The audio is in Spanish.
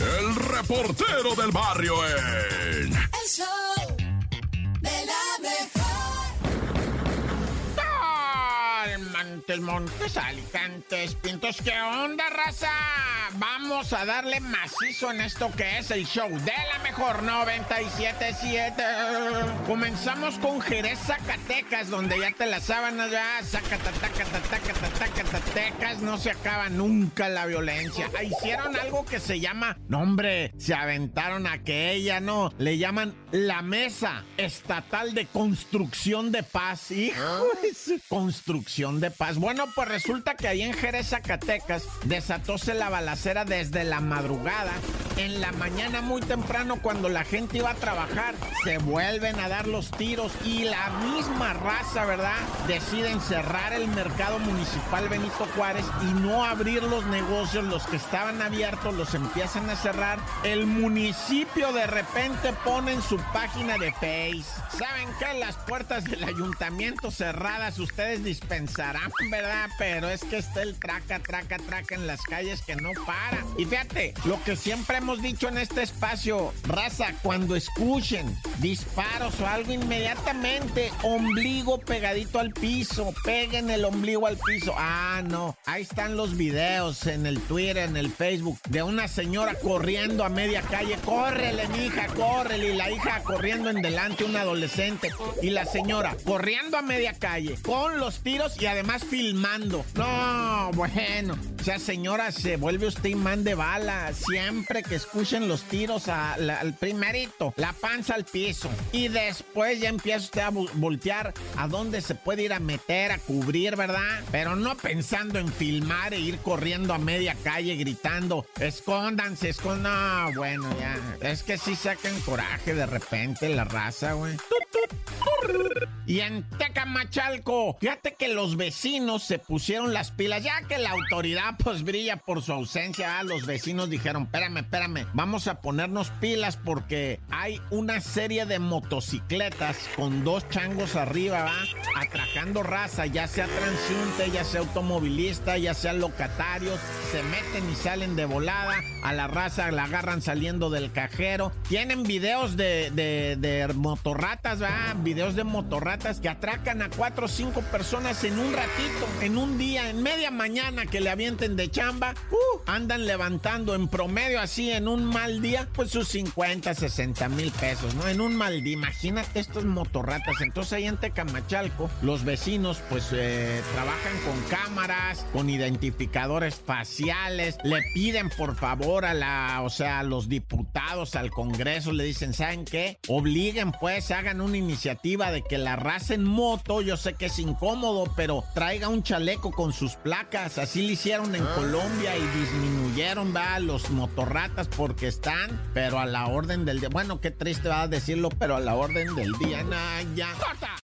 el reportero del barrio en... El show de la mejor. Montes, Montes, Alicantes, Pintos, ¿qué onda, raza? Vamos a darle macizo en esto que es el show de la mejor 977. Comenzamos con Jerez, Zacatecas, donde ya te las sábanas ya, No se acaba nunca la violencia. Hicieron algo que se llama, no hombre, se aventaron a que ella no, le llaman la Mesa Estatal de Construcción de Paz. Hijo, construcción de paz. Bueno, pues resulta que ahí en Jerez, Zacatecas, desatóse la balacera desde la madrugada. En la mañana muy temprano, cuando la gente iba a trabajar, se vuelven a dar los tiros y la misma raza, ¿verdad? Deciden cerrar el mercado municipal Benito Juárez y no abrir los negocios. Los que estaban abiertos los empiezan a cerrar. El municipio de repente pone en su página de Face. ¿Saben qué? Las puertas del ayuntamiento cerradas, ustedes dispensarán, ¿verdad? Pero es que está el traca, traca, traca en las calles que no para. Y fíjate, lo que siempre hemos dicho en este espacio, raza, cuando escuchen disparos o algo, inmediatamente ombligo pegadito al piso, peguen el ombligo al piso. Ah, no, ahí están los videos en el Twitter, en el Facebook, de una señora corriendo a media calle. Córrele, mija, córrele. Y la hija corriendo en delante, un adolescente. Y la señora corriendo a media calle, con los tiros y además filmando. No, bueno. O sea, señora, se vuelve usted imán de bala. Siempre que escuchen los tiros al primerito, la panza al piso. Y después ya empieza usted a voltear a dónde se puede ir a meter, a cubrir, ¿verdad? Pero no pensando en filmar e ir corriendo a media calle gritando, escóndanse, escóndanse. No, bueno, ya. Es que sí sacan coraje de repente la raza, güey. Y en Tecamachalco, fíjate que los vecinos se pusieron las pilas, ya que la autoridad pues brilla por su ausencia, los vecinos dijeron, espérame, espérame, vamos a ponernos pilas porque hay una serie de motocicletas con dos changos arriba, ¿va? Atracando raza, ya sea transiente, ya sea automovilista, ya sea locatarios, se meten y salen de volada, a la raza la agarran saliendo del cajero, tienen videos de, motorratas. Videos de motorratas que atracan a cuatro o cinco personas en un ratito, en un día, en media mañana que le avienten de chamba, uh, andan levantando en promedio así en un mal día, pues sus 50, 60 mil pesos, ¿no? En un mal día, imagínate estos motorratas. Entonces ahí en Tecamachalco, los vecinos pues eh, trabajan con cámaras, con identificadores faciales, le piden por favor a la, o sea, a los diputados, al Congreso, le dicen, ¿saben qué? Obliguen pues, hagan una iniciativa de que la raza en moto, yo sé que es incómodo, pero traiga un chaleco con sus placas. Así lo hicieron en Colombia y disminuyeron, va, los motorratas porque están, pero a la orden del día. Bueno, qué triste va a decirlo, pero a la orden del día, nah, ya.